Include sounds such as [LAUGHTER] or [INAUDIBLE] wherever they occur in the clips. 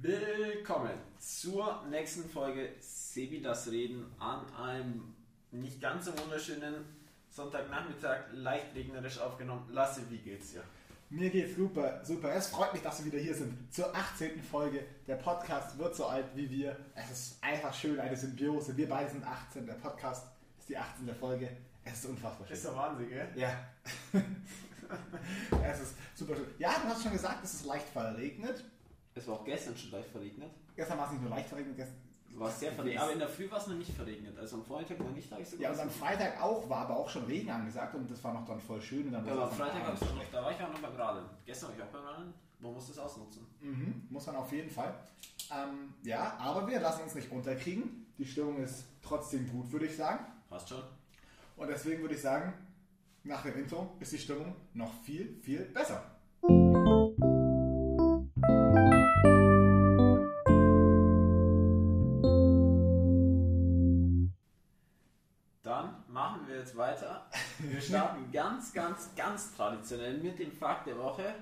Willkommen zur nächsten Folge Sebi das Reden an einem nicht ganz so wunderschönen Sonntagnachmittag, leicht regnerisch aufgenommen. Lasse, wie geht's dir? Mir geht's super, super. Es freut mich, dass wir wieder hier sind zur 18. Folge. Der Podcast wird so alt wie wir. Es ist einfach schön, eine Symbiose. Wir beide sind 18, der Podcast ist die 18. Folge. Es ist unfassbar schön. Ist der Wahnsinn, gell? Ja. [LAUGHS] es ist super schön. Ja, du hast schon gesagt, es ist leicht verregnet. Es war auch gestern schon leicht verregnet. Gestern war es nicht nur leicht verregnet, gestern war es sehr verregnet. Aber in der Früh war es noch nicht verregnet. Also am Vormittag war nicht leicht. Ja, und am Freitag auch, war aber auch schon Regen angesagt und das war noch dann voll schön. Und dann ja, aber am Freitag war es schon noch, da war ich auch noch beim Radeln. Gestern war ich auch beim Radeln. Man muss das ausnutzen. Mhm, muss man auf jeden Fall. Ähm, ja, aber wir lassen uns nicht unterkriegen. Die Stimmung ist trotzdem gut, würde ich sagen. Passt schon. Und deswegen würde ich sagen, nach dem Intro ist die Stimmung noch viel, viel besser. Jetzt weiter. Wir starten [LAUGHS] ganz, ganz, ganz traditionell mit dem Fakt der Woche.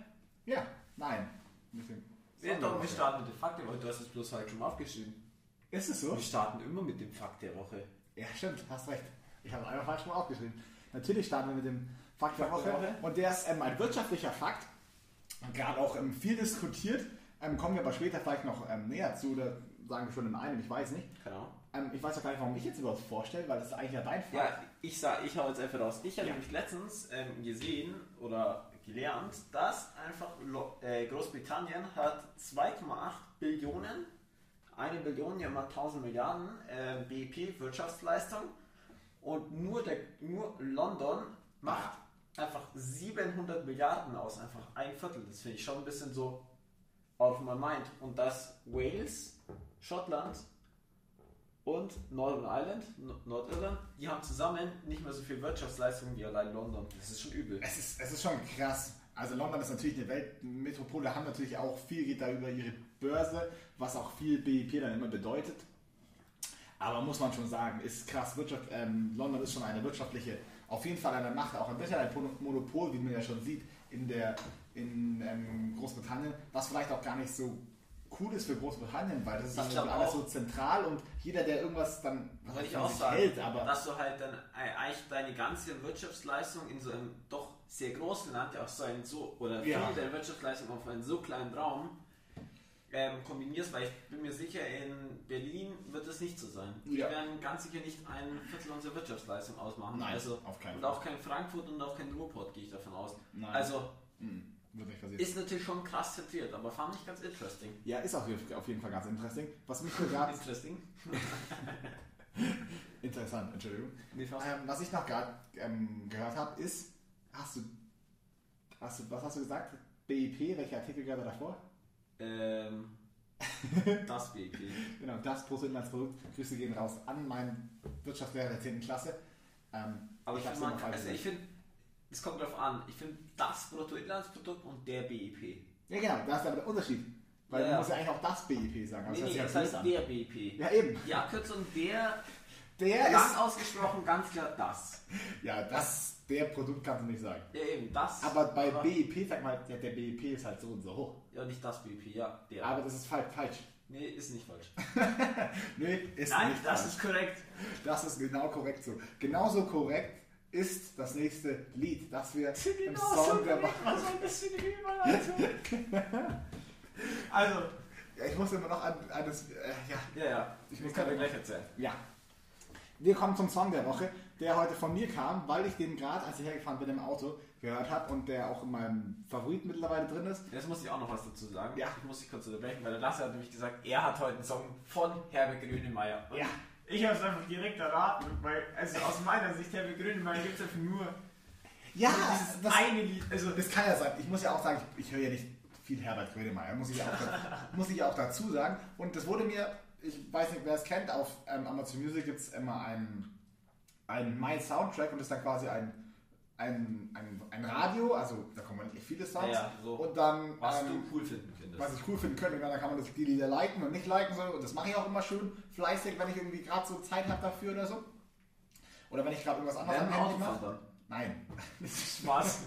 Ja, nein. Mit dem ja, doch, wir starten mit dem Fakt der Woche. Du hast es bloß halt schon aufgeschrieben. Ist es so? Wir starten immer mit dem Fakt der Woche. Ja, stimmt, hast recht. Ich habe einmal falsch mal aufgeschrieben. Natürlich starten wir mit dem Fakt, der, Woche. der Woche. Und der ist ähm, ein wirtschaftlicher Fakt. Gerade auch ähm, viel diskutiert. Ähm, kommen wir aber später vielleicht noch ähm, näher zu oder sagen wir schon in einem, ich weiß nicht. Genau. Ähm, ich weiß auch gar nicht, warum ich jetzt überhaupt vorstelle, weil das ist eigentlich ja dein Fall. Ja, ich sag, ich hau jetzt einfach raus. Ich habe ja. nämlich letztens ähm, gesehen oder gelernt, dass einfach äh, Großbritannien hat 2,8 Billionen, eine Billion, ja mal 1000 Milliarden äh, BIP Wirtschaftsleistung und nur, der, nur London macht einfach 700 Milliarden aus, einfach ein Viertel. Das finde ich schon ein bisschen so auf my mind. Und dass Wales, Schottland und Northern Ireland, Nordirland, die haben zusammen nicht mehr so viel Wirtschaftsleistung wie allein London. Das ist schon übel. Es ist, es ist schon krass. Also London ist natürlich eine Weltmetropole, haben natürlich auch viel geht da über ihre Börse, was auch viel BIP dann immer bedeutet. Aber muss man schon sagen, ist krass. Wirtschaft, ähm, London ist schon eine wirtschaftliche, auf jeden Fall eine Macht, auch ein bisschen ein Monopol, wie man ja schon sieht in der in ähm, Großbritannien, was vielleicht auch gar nicht so cool ist für Großbritannien, weil das ist dann alles so zentral und jeder, der irgendwas dann was ich auch sagen, hält, aber dass du halt dann eigentlich deine ganze Wirtschaftsleistung in so einem doch sehr großen Land, ja auch so ein so oder ja. viel der Wirtschaftsleistung auf einen so kleinen Raum ähm, kombinierst, weil ich bin mir sicher, in Berlin wird es nicht so sein. Die ja. werden ganz sicher nicht ein Viertel unserer Wirtschaftsleistung ausmachen. Nein, also, auf keinen Und auch kein Frankfurt und auch kein Ruhrport, gehe ich davon aus. Nein. Also, mhm. Ist natürlich schon krass zentriert, aber fand ich ganz interesting. Ja, ist auch auf jeden Fall ganz interesting. Was mich gerade. interesting. [LAUGHS] Interessant, Entschuldigung. Ähm, was ich noch gerade ähm, gehört habe, ist, hast du, hast du, was hast du gesagt? BIP, welcher Artikel gerade davor? Ähm, [LAUGHS] das BIP. genau, das Bruttoinlandsprodukt. Grüße gehen raus an meinen Wirtschaftslehrer der 10. Klasse. Ähm, aber ich, ich, also ich finde, es kommt darauf an. Ich finde das Bruttoinlandsprodukt und der BIP. Ja, genau, da ist aber der Unterschied. Weil ja, du musst ja eigentlich auch das BIP sagen. Also nee, nee, das heißt der BIP. Ja, eben. Die Abkürzung der, der lang ist ausgesprochen ganz klar das. Ja, das, der Produkt kannst du nicht sagen. Ja, eben, das. Aber bei aber BIP, sag mal, ja, der BIP ist halt so und so hoch. Ja, nicht das BIP, ja. Der. Aber das ist falsch. Nee, ist nicht falsch. [LAUGHS] nee, ist Nein, nicht das falsch. ist korrekt. Das ist genau korrekt so. Genauso korrekt ist das nächste Lied, das wir genau im Song der Woche. Was ein bisschen Überleitung. [LAUGHS] also, ja, ich muss immer noch an, an das. Äh, ja. ja, ja. Ich muss dir gleich erzählen. Ja. Wir kommen zum Song der Woche, der heute von mir kam, weil ich den gerade, als ich hergefahren bin im Auto, gehört habe und der auch in meinem Favorit mittlerweile drin ist. Jetzt muss ich auch noch was dazu sagen. Ja. Ich muss dich kurz unterbrechen, weil der Lasse hat nämlich gesagt, er hat heute einen Song von Herbert Grönemeyer. ja. Ich habe es einfach direkt erraten, weil also aus meiner Sicht Herbert Grönemeyer gibt es einfach nur ja, dieses das, eine Lied. Also das kann ja sein. Ich muss ja auch sagen, ich, ich höre ja nicht viel Herbert Grönemeyer, muss ich ja auch, [LAUGHS] muss ich auch dazu sagen. Und das wurde mir, ich weiß nicht, wer es kennt, auf ähm, Amazon Music gibt es immer einen, einen My Soundtrack und das ist dann quasi ein ein, ein, ein Radio, also da kommen nicht viele Sounds. Ja, ja, so und dann, was ähm, du cool finden findest. Was ich cool finden könnte. Dann kann man das, die Lieder liken und nicht liken. So. Und das mache ich auch immer schön fleißig, wenn ich irgendwie gerade so Zeit habe dafür oder so. Oder wenn ich gerade irgendwas anderes am Handy mache. Nein. [LAUGHS] Spaß.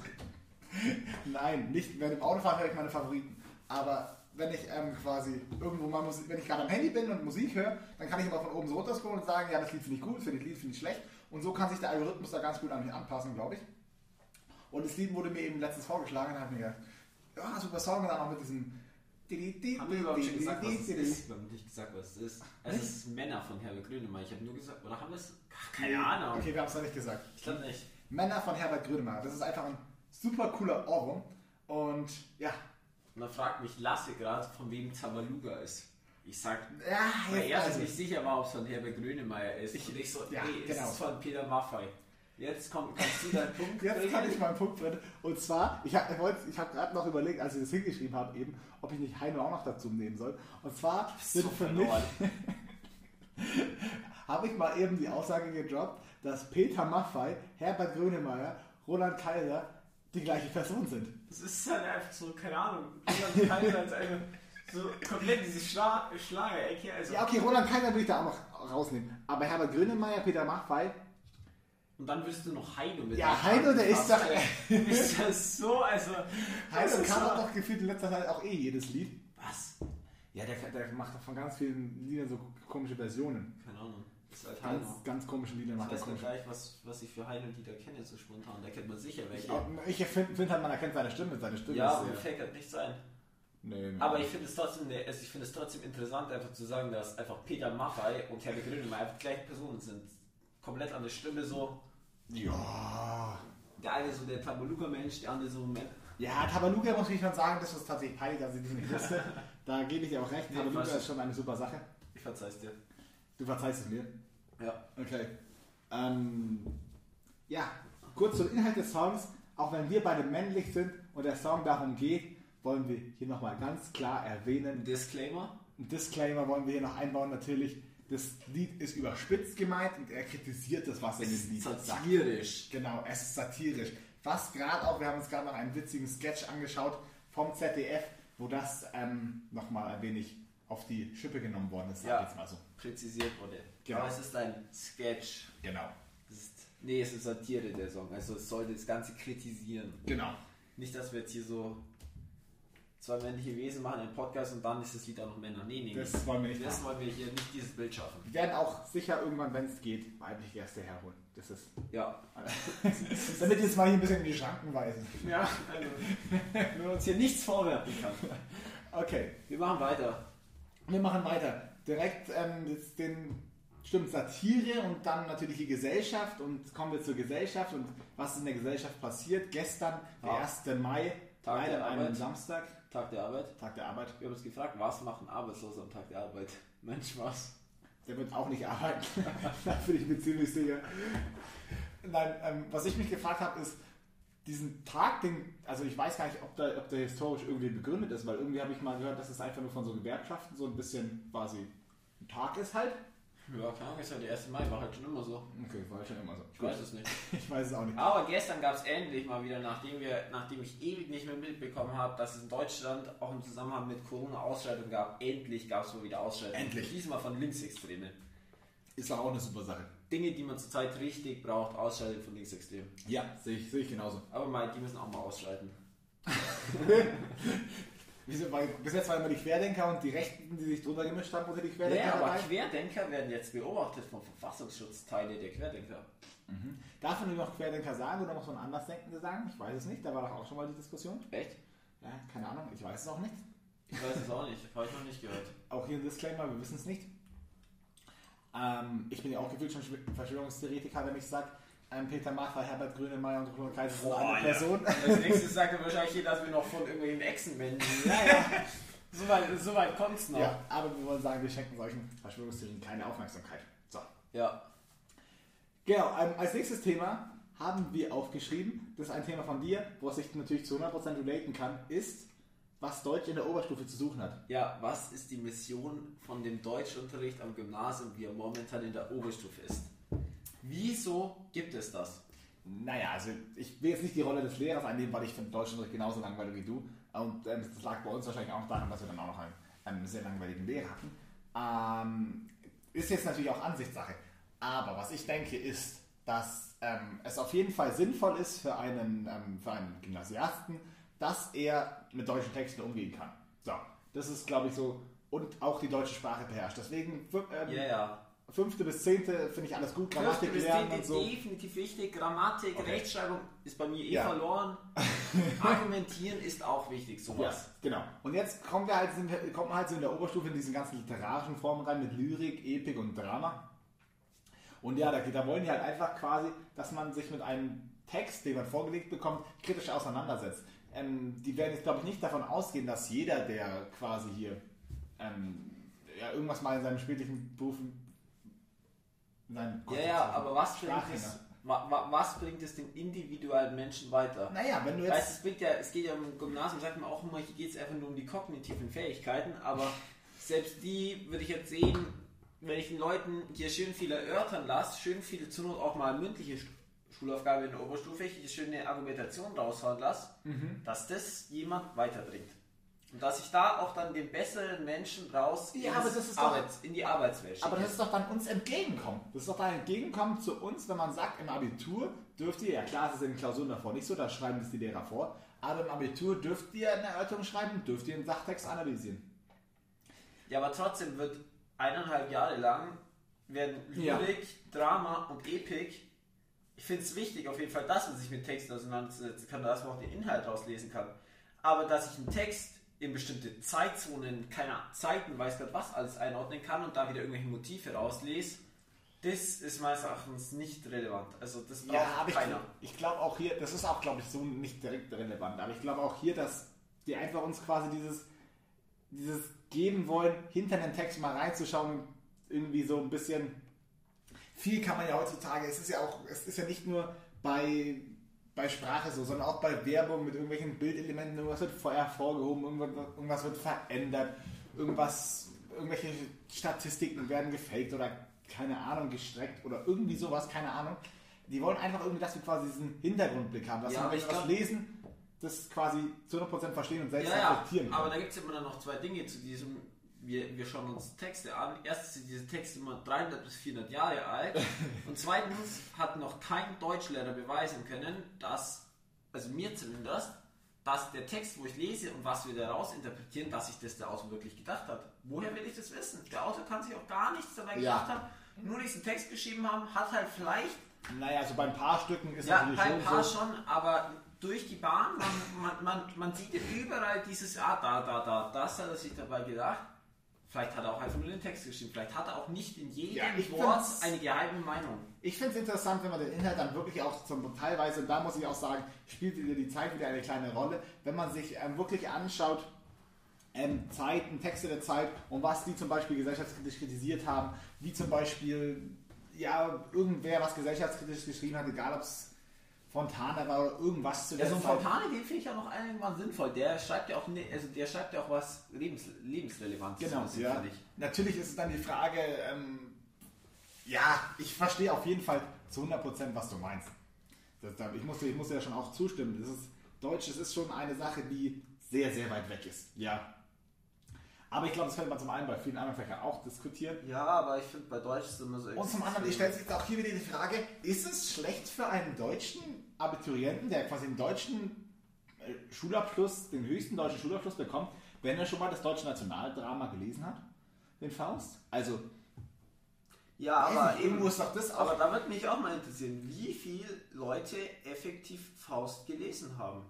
Nein, nicht während dem Autofahren höre ich meine Favoriten. Aber wenn ich ähm, quasi irgendwo mal Musik, wenn ich gerade am Handy bin und Musik höre, dann kann ich immer von oben so runter scrollen und sagen, ja, das Lied finde ich gut, finde ich Lied finde ich schlecht. Und so kann sich der Algorithmus da ganz gut an mich anpassen, glaube ich. Und das Lied wurde mir eben letztens vorgeschlagen und habe mir gedacht, ja, super Song, und dann auch mit diesem haben wir überhaupt schon gesagt, was es ist? Wir haben nicht gesagt, was es ist. Es ist Männer von Herbert Grönemeyer. Ich habe nur gesagt, oder haben wir es? Keine Ahnung. Okay, wir haben es noch nicht gesagt. Ich glaube nicht. Männer von Herbert Grönemeyer. Das ist einfach ein super cooler Ohrwurm. Und ja. Und dann fragt mich Lasse gerade, von wem Tabaluga ist. Ich sag, ja, weil er sich nicht sicher war, ob es von Herbert Grönemeyer ist. Ich, und ich so, ja, nee, genau. es ist von Peter Maffei. Jetzt komm, kannst du deinen Punkt [LAUGHS] Jetzt bringen. kann ich meinen Punkt bringen. Und zwar, ich habe ich hab gerade noch überlegt, als ich das hingeschrieben habe, eben, ob ich nicht Heino auch noch dazu nehmen soll. Und zwar sind für mich, [LAUGHS] habe ich mal eben die Aussage gedroppt, dass Peter Maffei, Herbert Grönemeyer, Roland Kaiser die gleiche Person sind. Das ist halt einfach so, keine Ahnung. Roland Kaiser ist einfach so komplett diese Schla Schlagerecke. Also Ja, okay, Roland Kaiser will ich da auch noch rausnehmen. Aber Herbert Grönemeyer, Peter Maffei, Und dann wirst du noch Heino mit Ja, Heino, der ist doch- [LAUGHS] Ist das so, also. Heino so- doch gefühlt in letzter Zeit auch eh jedes Lied. Was? Ja, der, der macht doch von ganz vielen Liedern so komische Versionen. Keine Ahnung. Halt Ganz, Heino. ganz komische Lieder Ich macht er weiß nicht gleich, was, was ich für Heino-Lieder kenne, so spontan. Da kennt man sicher welche. Ich, ich finde find halt, man erkennt seine Stimme, seine Stimme ja, ist mir sehr... fällt halt nichts ein. Nee, nee. Aber ich finde es trotzdem, also ich finde es trotzdem interessant, einfach zu sagen, dass einfach Peter Maffei und Herbert Grönemeyer einfach gleiche Personen sind. Komplett andere Stimme so. Ja... Der eine so der Tabaluga-Mensch, der andere so Ja, Tabaluga muss ich schon sagen, das ist tatsächlich peinlich, dass ich das nicht wusste. [LAUGHS] Da gebe ich dir auch recht. Nee, Tabaluga ist schon eine super Sache. Ich verzeih's dir. Du verzeihst es mir. Ja. Okay. Ähm, ja, kurz zum Inhalt des Songs. Auch wenn wir beide männlich sind und der Song darum geht, wollen wir hier nochmal ganz klar erwähnen. Ein Disclaimer. Ein Disclaimer wollen wir hier noch einbauen. Natürlich, das Lied ist überspitzt gemeint und er kritisiert das, was er in dem Lied ist sagt. satirisch. Genau, es ist satirisch. Was gerade auch, wir haben uns gerade noch einen witzigen Sketch angeschaut vom ZDF, wo das ähm, nochmal ein wenig auf die Schippe genommen worden ist, sag Ja. ich jetzt mal so. Präzisiert wurde. Genau. Aber es ist ein Sketch. Genau. Es ist, nee, es ist Satire, der Song. Also es sollte das Ganze kritisieren. Genau. Nicht, dass wir jetzt hier so zwei männliche Wesen machen, einen Podcast und dann ist das Lied auch noch Männer. Nee, nee, nee. Das wollen wir nicht Das wollen wir hier nicht dieses Bild schaffen. Wir werden auch sicher irgendwann, wenn es geht, weibliche Gäste herholen. Das ist. Ja. [LAUGHS] Damit ihr jetzt mal hier ein bisschen in die Schranken weisen. Ja, also, wenn man uns hier nichts vorwerfen kann. Okay, Wir machen weiter. wir machen weiter. Direkt ähm, den. Stimmt, Satire und dann natürlich die Gesellschaft und kommen wir zur Gesellschaft und was ist in der Gesellschaft passiert. Gestern, der Ja. 1. Mai, Tag leider der Arbeit. Samstag, Tag der Arbeit. Tag der Arbeit. Wir haben uns gefragt, was machen Arbeitslose am Tag der Arbeit? [LAUGHS] Mensch, was? Der wird auch nicht arbeiten. [LAUGHS] da bin ich mir ziemlich sicher. Nein, ähm, was ich mich gefragt habe, ist, diesen Tag, den, also ich weiß gar nicht, ob der, ob der historisch irgendwie begründet ist, weil irgendwie habe ich mal gehört, dass es einfach nur von so Gewerkschaften so ein bisschen quasi ein Tag ist halt. Ja, keine Ahnung, ist ja der 1. Mai, war halt schon immer so. Okay, war schon immer so. Ich weiß es nicht. [LAUGHS] Ich weiß es auch nicht. Aber gestern gab es endlich mal wieder, nachdem wir, nachdem ich ewig nicht mehr mitbekommen habe, dass es in Deutschland auch im Zusammenhang mit Corona Ausschreitungen gab, endlich gab es mal wieder Ausschreitungen. Endlich. Diesmal von Linksextremen. Ist doch auch eine super Sache. Dinge, die man zurzeit richtig braucht, Ausschreitungen von Linksextremen. Ja, sehe ich, sehe ich genauso. Aber mal, die müssen auch mal ausschreiten. [LAUGHS] Wieso, weil, bis jetzt waren immer die Querdenker und die Rechten, die sich drunter gemischt haben, unter die Querdenker Ja, aber dabei. Querdenker werden jetzt beobachtet vom Verfassungsschutz, Teile der Querdenker. Darf man nur noch Querdenker sagen oder muss man Andersdenkende sagen? Ich weiß es nicht, da war doch auch schon mal die Diskussion. Echt? Ja, keine Ahnung, ich weiß es auch nicht. Ich weiß es auch nicht, habe ich noch nicht gehört. Auch hier ein Disclaimer, wir wissen es nicht. Ähm, ich bin ja auch gefühlt schon Schw- Verschwörungstheoretiker, wenn ich sage, ähm, Peter Maffay, Herbert Grönemeyer und Roland Kaiser sind eine. Person. Als nächstes sagt er wahrscheinlich hier, dass wir noch von irgendwelchen Echsenmenschen. Ja, ja. Soweit so weit kommt es noch. Ja, aber wir wollen sagen, wir schenken solchen Verschwörungstheorien keine Aufmerksamkeit. So. ja. Genau, ähm, als nächstes Thema haben wir aufgeschrieben, das ist ein Thema von dir, wo es sich natürlich zu 100% relaten kann, ist, was Deutsch in der Oberstufe zu suchen hat. Ja, was ist die Mission von dem Deutschunterricht am Gymnasium, wie er momentan in der Oberstufe ist? Wieso gibt es das? Naja, also ich will jetzt nicht die Rolle des Lehrers einnehmen, weil ich finde Deutschunterricht genauso langweilig wie du. Und ähm, das lag bei uns wahrscheinlich auch daran, dass wir dann auch noch einen, einen sehr langweiligen Lehrer hatten. Ähm, ist jetzt natürlich auch Ansichtssache. Aber was ich denke ist, dass ähm, es auf jeden Fall sinnvoll ist für einen, ähm, für einen Gymnasiasten, dass er mit deutschen Texten umgehen kann. So, Das ist, glaube ich, so. Und auch die deutsche Sprache beherrscht. Deswegen ähm, Ja, ja. Fünfte bis zehnte finde ich alles gut. Grammatik Fünfte bis lernen zehnte und so. definitiv wichtig. Grammatik, Okay. Rechtschreibung ist bei mir eh Ja. verloren. [LAUGHS] Argumentieren ist auch wichtig, Ja, sowas. genau. Und jetzt kommen wir halt, sind kommt man halt so in der Oberstufe in diesen ganzen literarischen Formen rein mit Lyrik, Epik und Drama. Und ja, da, da wollen die halt einfach quasi, dass man sich mit einem Text, den man vorgelegt bekommt, kritisch auseinandersetzt. Ähm, die werden jetzt, glaube ich, nicht davon ausgehen, dass jeder, der quasi hier ähm, ja, irgendwas mal in seinem spätlichen Beruf in seinem Ja, ja, aber was bringt, Sprache, es, ne? wa, wa, was bringt es den individuellen Menschen weiter? Naja, wenn du Weißt, jetzt. es, bringt ja, es geht ja im Gymnasium, sagt man auch immer, hier geht es einfach nur um die kognitiven Fähigkeiten, aber selbst die würde ich jetzt sehen, wenn ich den Leuten hier schön viel erörtern lasse, schön viel zur Not auch mal mündliche Sch- Schulaufgabe in der Oberstufe, ich schöne Argumentation raushauen lasse, Mhm. dass das jemand weiterbringt. Und dass ich da auch dann den besseren Menschen raus Ja, ins aber das ist doch- Arbeits, in die Arbeitswelt Aber schicke. das ist doch dann uns entgegenkommen. Das ist doch dann entgegenkommen zu uns, wenn man sagt, im Abitur dürft ihr, ja klar, es ist in den Klausuren davor nicht so, da schreiben das die Lehrer vor, aber im Abitur dürft ihr eine Erörterung schreiben, dürft ihr einen Sachtext analysieren. Ja, aber trotzdem wird eineinhalb Jahre lang werden Ja. Lyrik, Drama und Epik. Ich finde es wichtig auf jeden Fall, dass man sich mit Texten auseinandersetzen kann, dass man auch den Inhalt rauslesen kann. Aber dass ich einen Text in bestimmte Zeitzonen, keine Zeiten, weiß Gott was alles einordnen kann und da wieder irgendwelche Motive rauslese, das ist meines Erachtens nicht relevant. Also das braucht Ja, aber keiner. ich, ich glaube auch hier, das ist auch, glaube ich, so nicht direkt relevant, aber ich glaube auch hier, dass die einfach uns quasi dieses, dieses geben wollen, hinter den Text mal reinzuschauen, irgendwie so ein bisschen. Viel kann man ja heutzutage, es ist ja auch, es ist ja nicht nur bei, bei Sprache so, sondern auch bei Werbung mit irgendwelchen Bildelementen, irgendwas wird vorher hervorgehoben, irgendwas, wird verändert, irgendwas, irgendwelche Statistiken werden gefaked oder keine Ahnung, gestreckt oder irgendwie sowas, keine Ahnung. Die wollen einfach irgendwie, dass wir quasi diesen Hintergrundblick haben, dass Ja, wir, glaub- lesen, das quasi zu 100% verstehen und selbst Ja, ja, reflektieren können. aber da gibt es immer dann noch zwei Dinge zu diesem. Wir, wir schauen uns Texte an. Erstens sind diese Texte immer 300 bis 400 Jahre alt. [LAUGHS] und zweitens hat noch kein Deutschlehrer beweisen können, dass, also mir zumindest, dass der Text, wo ich lese und was wir daraus interpretieren, dass sich das der Autor wirklich gedacht hat. Woher will ich das wissen? Der Autor kann sich auch gar nichts dabei Ja. gedacht haben, nur diesen Text geschrieben haben, hat halt vielleicht naja, also bei ein paar Stücken ist ja, natürlich bei ein schon paar so. schon, aber durch die Bahn, man, man, man, man sieht ja überall dieses, ah, da, da, da, das hat er sich dabei gedacht. Vielleicht hat er auch einfach nur den Text geschrieben, vielleicht hat er auch nicht in jedem Ja, Wort eine geheime Meinung. Ich finde es interessant, wenn man den Inhalt dann wirklich auch zum teilweise, und da muss ich auch sagen, spielt wieder die Zeit wieder eine kleine Rolle, wenn man sich ähm, wirklich anschaut, ähm, Zeiten, Texte der Zeit und was die zum Beispiel gesellschaftskritisch kritisiert haben, wie zum Beispiel, ja, irgendwer was gesellschaftskritisch geschrieben hat, egal ob es Fontana war oder irgendwas zu Ja, der so ein Zeit. Fontane, den finde ich ja noch einigermaßen sinnvoll. Der schreibt ja auch, ne, also der schreibt ja auch was Lebens, Lebensrelevantes. Genau, so, ja. Natürlich ist es dann die Frage, ähm, ja, ich verstehe auf jeden Fall zu 100%, was du meinst. Das, da- ich, muss, dir- ich muss ja schon auch zustimmen. Das ist, Deutsch das ist schon eine Sache, die sehr, sehr weit weg ist. Ja. Aber ich glaube, das könnte man zum einen bei vielen anderen Fächern auch diskutieren. Ja, aber ich finde bei Deutsch ist es immer so Und zum anderen, ich stelle sich jetzt auch hier wieder die Frage, ist es schlecht für einen deutschen Abiturienten, der quasi den deutschen äh, Schulabschluss, den höchsten deutschen Schulabschluss bekommt, wenn er schon mal das deutsche Nationaldrama gelesen hat? Den Faust? Also, Ja, aber irgendwo ist doch das auch. Aber da würde mich auch mal interessieren, wie viele Leute effektiv Faust gelesen haben.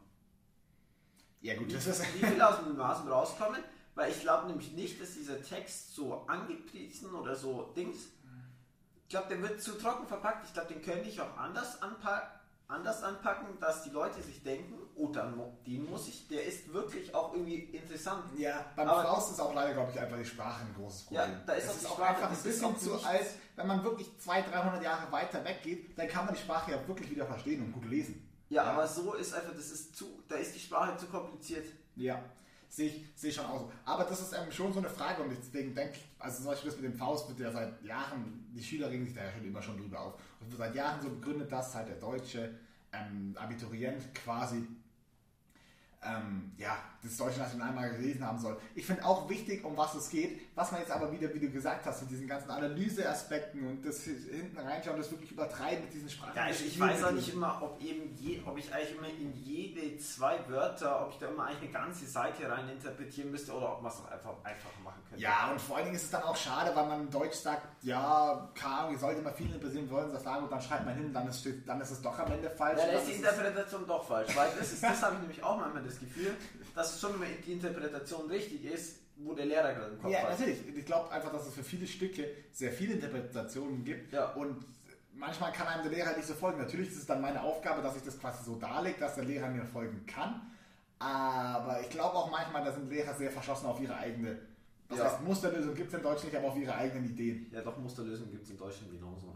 ja gut, Wie, das ist... wie viele aus dem Gymnasium rauskommen, weil ich glaube nämlich nicht, dass dieser Text so angepriesen oder so Dings. Ich glaube, der wird zu trocken verpackt. Ich glaube, den könnte ich auch anders, anpa anders anpacken, dass die Leute sich denken, oh, dann, den muss ich, der ist wirklich auch irgendwie interessant. Ja, beim Aber- Faust ist auch leider, glaube ich, einfach die Sprache ein großes Problem. Ja, da ist es ist auch einfach ein bisschen zu alt. Wenn man wirklich 200, 300 Jahre weiter weggeht, dann kann man die Sprache ja wirklich wieder verstehen und gut lesen. Ja, aber so ist einfach, das ist zu, da ist die Sprache zu kompliziert. Ja, sehe ich, sehe ich schon auch so. Aber das ist ähm, schon so eine Frage und deswegen denke ich, also zum Beispiel das mit dem Faust wird ja seit Jahren, die Schüler regen sich da ja schon immer schon drüber auf. Und seit Jahren so begründet, dass halt der deutsche ähm, Abiturient quasi ähm, ja, das deutsche Nationalmal gelesen haben soll. Ich finde auch wichtig, um was es geht, was man jetzt aber wieder, wie du gesagt hast, mit diesen ganzen Analyseaspekten und das hinten reinschauen, das wirklich übertreiben mit diesen Sprachen. Ja, also ich weiß auch nicht immer, ob eben je, ob ich eigentlich immer in jede zwei Wörter, ob ich da immer eigentlich eine ganze Seite rein interpretieren müsste oder ob man es einfach einfacher machen könnte. Ja, und vor allen Dingen ist es dann auch schade, weil man in Deutsch sagt, ja, Ahnung, sollte mal viel interpretieren wollen, das sagen und dann schreibt man hin, dann ist, dann ist es doch am Ende falsch. Ja, dann ist die Interpretation doch falsch, weil das, ist, das habe ich nämlich auch manchmal das Gefühl, dass schon immer die Interpretation richtig ist, wo der Lehrer gerade im Kopf ja, hat. Ja, natürlich. Ich glaube einfach, dass es für viele Stücke sehr viele Interpretationen gibt ja. und manchmal kann einem der Lehrer halt nicht so folgen. Natürlich ist es dann meine Aufgabe, dass ich das quasi so darlege, dass der Lehrer mir folgen kann. Aber ich glaube auch manchmal, da sind Lehrer sehr verschossen auf ihre eigene. Das ja. heißt, Musterlösung gibt es in Deutsch nicht, aber auf ihre eigenen Ideen. Ja, doch, Musterlösung gibt es in Deutschland genauso.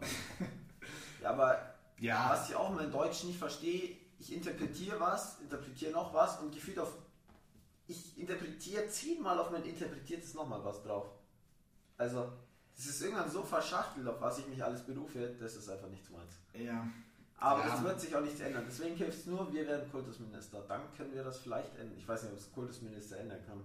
[LAUGHS] ja, aber ja. was ich auch mal in Deutsch nicht verstehe, ich interpretiere was, interpretiere noch was und gefühlt auf ich interpretiere zehnmal auf mein interpretiertes nochmal was drauf. Also, es ist irgendwann so verschachtelt, auf was ich mich alles berufe, das ist einfach nichts meins. Ja. Aber ja. das wird sich auch nichts ändern. Deswegen hilft es nur, wir werden Kultusminister. Dann können wir das vielleicht ändern. Ich weiß nicht, ob es Kultusminister ändern kann.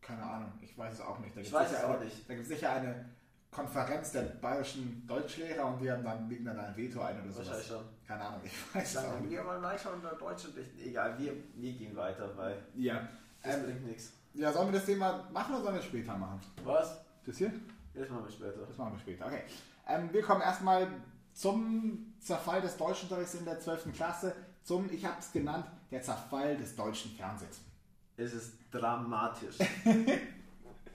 Keine Ahnung, ich weiß es auch nicht. Da ich weiß es auch eine, nicht. Da gibt es sicher eine Konferenz der bayerischen Deutschlehrer und die haben dann, legen dann ein Veto ein oder so. Wahrscheinlich schon. Keine Ahnung, ich weiß es auch nicht. Wir mal weiter unter Deutsch unterrichten. Egal, wir, wir gehen weiter, weil ja. das ähm, bringt nichts. Ja, sollen wir das Thema machen oder sollen wir es später machen? Was? Das hier? Das machen wir später. Das machen wir später, okay. Ähm, wir kommen erstmal zum Zerfall des Deutschunterrichts in der 12. Klasse, zum, ich habe es genannt, der Zerfall des deutschen Fernsehens. Es ist dramatisch. [LAUGHS]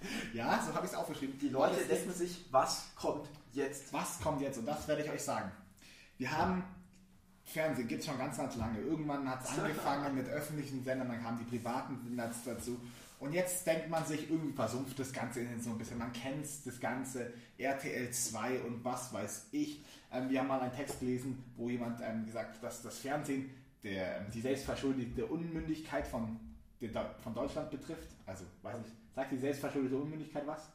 [LAUGHS] ja, so habe ich es aufgeschrieben. Die Leute denken sich, was kommt jetzt? Was kommt jetzt? Und das werde ich euch sagen. Wir haben Fernsehen, gibt es schon ganz, ganz lange. Irgendwann hat es [LAUGHS] angefangen mit öffentlichen Sendern, dann kamen die privaten Sender dazu. Und jetzt denkt man sich, irgendwie versumpft das Ganze so ein bisschen. Man kennt das Ganze, RTL 2 und was weiß ich. Ähm, wir haben mal einen Text gelesen, wo jemand ähm, gesagt hat, dass das Fernsehen der, ähm, die selbstverschuldete Unmündigkeit von, von Deutschland betrifft. Also, weiß nicht, sagt die selbstverschuldete Unmündigkeit was?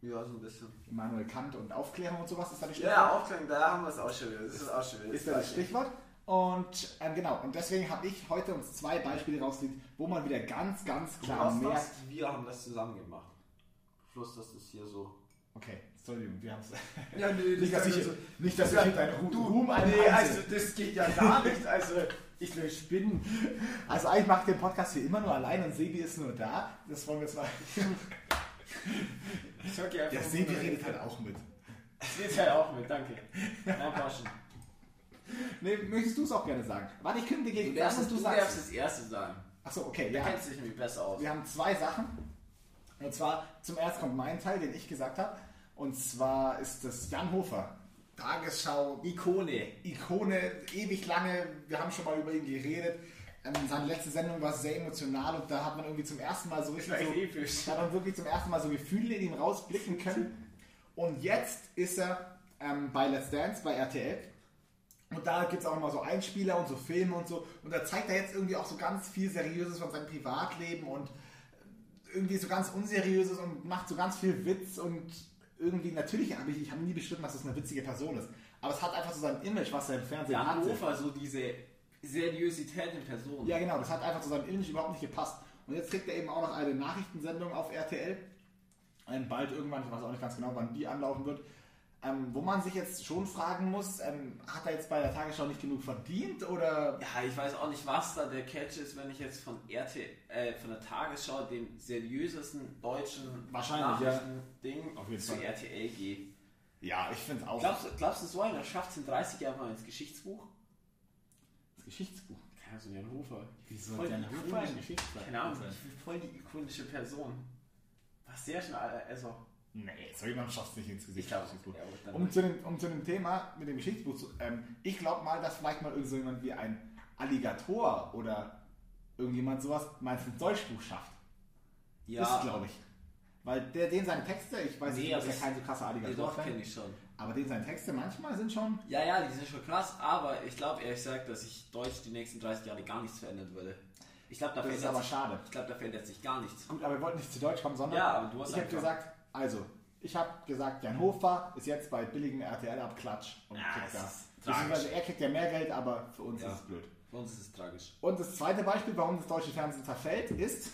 Ja, so ein bisschen. Immanuel Kant und Aufklärung und sowas ist da die Stichwort? Ja, Aufklärung, da haben wir es auch schon wieder. Das ist auch schon wieder. Ist da das Stichwort? Und ähm, genau, und deswegen habe ich heute uns zwei Beispiele rausgelegt, wo man wieder ganz, ganz klar merkt. Das, wir haben das zusammen gemacht. Dass das hier so. Okay, Entschuldigung, wir haben es. Ja, nee, [LAUGHS] nicht, dass ich, so, nicht, dass ich ja, deinen Ruhm, Ruhm Nee, also das geht ja gar nicht. Also ich will spinnen. Also ich mache den Podcast hier immer nur allein und Sebi ist nur da. Das wollen wir jetzt mal. ich ja, Sebi redet halt auch mit. Redet halt auch mit, danke. Nein. Nee, möchtest du es auch gerne sagen? Warte, ich kündige gegen das, was du, du sagst. Du darfst das erste sagen. Achso, okay. Da ja. kennst du dich nämlich besser aus. Wir haben zwei Sachen. Und zwar, zum ersten kommt mein Teil, den ich gesagt habe. Und zwar ist das Jan Hofer. Tagesschau. Ikone. Ikone, ewig lange. Wir haben schon mal über ihn geredet. Ähm, seine letzte Sendung war sehr emotional und da hat man irgendwie zum ersten Mal so richtig so, da hat man wirklich zum ersten Mal so Gefühle in ihm rausblicken können. Und jetzt ist er ähm, bei Let's Dance bei RTL und da gibt es auch immer so Einspieler und so Filme und so. Und da zeigt er jetzt irgendwie auch so ganz viel Seriöses von seinem Privatleben und irgendwie so ganz Unseriöses und macht so ganz viel Witz und irgendwie, natürlich habe ich, ich habe nie bestimmt, dass das eine witzige Person ist. Aber es hat einfach so sein Image, was er im Fernsehen ja, hat. Hannover, so diese Seriosität in Person. Ja, genau, das hat einfach zu seinem Image überhaupt nicht gepasst. Und jetzt kriegt er eben auch noch eine Nachrichtensendung auf RTL. Bald irgendwann, ich weiß auch nicht ganz genau, wann die anlaufen wird ähm, wo man sich jetzt schon fragen muss, ähm, hat er jetzt bei der Tagesschau nicht genug verdient oder? Ja, ich weiß auch nicht, was da der Catch ist, wenn ich jetzt von RT, äh, von der Tagesschau, dem seriösesten deutschen Nachrichten-Ding, ja. zu Fall. RTL gehe. Ja, ich finde es auch. Glaubst, glaubst du, so einer schafft es in 30 Jahren mal ins Geschichtsbuch? Das Geschichtsbuch? Keine Ahnung, so Jan Hofer. Wieso soll Jan Hofer ein Geschichtsbuch Keine Ahnung, ich bin voll die ikonische Person. Was sehr schnell, also Nee, so jemand schafft es nicht ins Gesicht. Ich glaube, ja, um, zu dem, um zu dem Thema mit dem Geschichtsbuch zu. Ähm, ich glaube mal, dass vielleicht mal irgend so jemand wie ein Alligator oder irgendjemand sowas mal ins Deutschbuch schafft. Ja. Das glaube ich. Weil der, den seine Texte, ich weiß nee, nicht, dass er kein so krasser Alligator ist. kenne ich schon. Aber den seine Texte manchmal sind schon. Ja, ja, die sind schon krass, aber ich glaube ehrlich gesagt, dass sich Deutsch die nächsten 30 Jahre gar nichts verändern würde. Ich glaube, da das ist aber schade. Ich glaube, da verändert sich gar nichts. Gut, aber wir wollten nicht zu Deutsch kommen, sondern ja, aber du hast ich habe gesagt, also, ich habe gesagt, Jan Hofer ist jetzt bei billigen RTL-Abklatsch und ja, kriegt da. er kriegt ja mehr Geld, aber für uns ja. ist es blöd. Für uns ist es tragisch. Und das zweite Beispiel, warum das deutsche Fernsehen zerfällt, ist,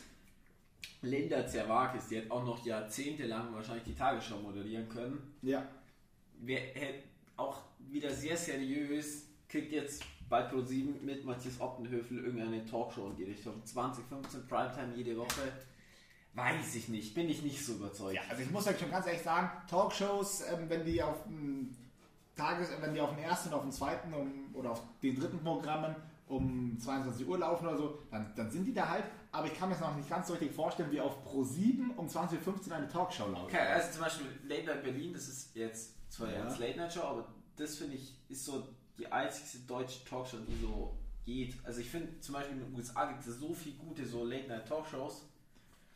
Linda Zerwakis, die hat auch noch jahrzehntelang wahrscheinlich die Tagesschau moderieren können. ja, Wer hätte auch wieder sehr seriös, kriegt jetzt bei Pro7 mit Matthias Optenhöfel irgendeine Talkshow in die Richtung. 2015 Primetime jede Woche. Weiß ich nicht, bin ich nicht so überzeugt. Ja, also ich muss euch schon ganz ehrlich sagen, Talkshows, ähm, wenn die auf dem Tages, äh, wenn die auf dem ersten auf dem zweiten um, oder auf den dritten Programmen um 22 Uhr laufen oder so, dann, dann sind die da halt. Aber ich kann mir das noch nicht ganz so richtig vorstellen, wie auf Pro 7 um 20.15 Uhr eine Talkshow laufen. Okay, also zum Beispiel Late Night Berlin, das ist jetzt zwar Ja. jetzt Late Night Show, aber das finde ich ist so die einzige deutsche Talkshow, die so geht. Also ich finde zum Beispiel in den USA gibt es so viele gute so Late Night Talkshows,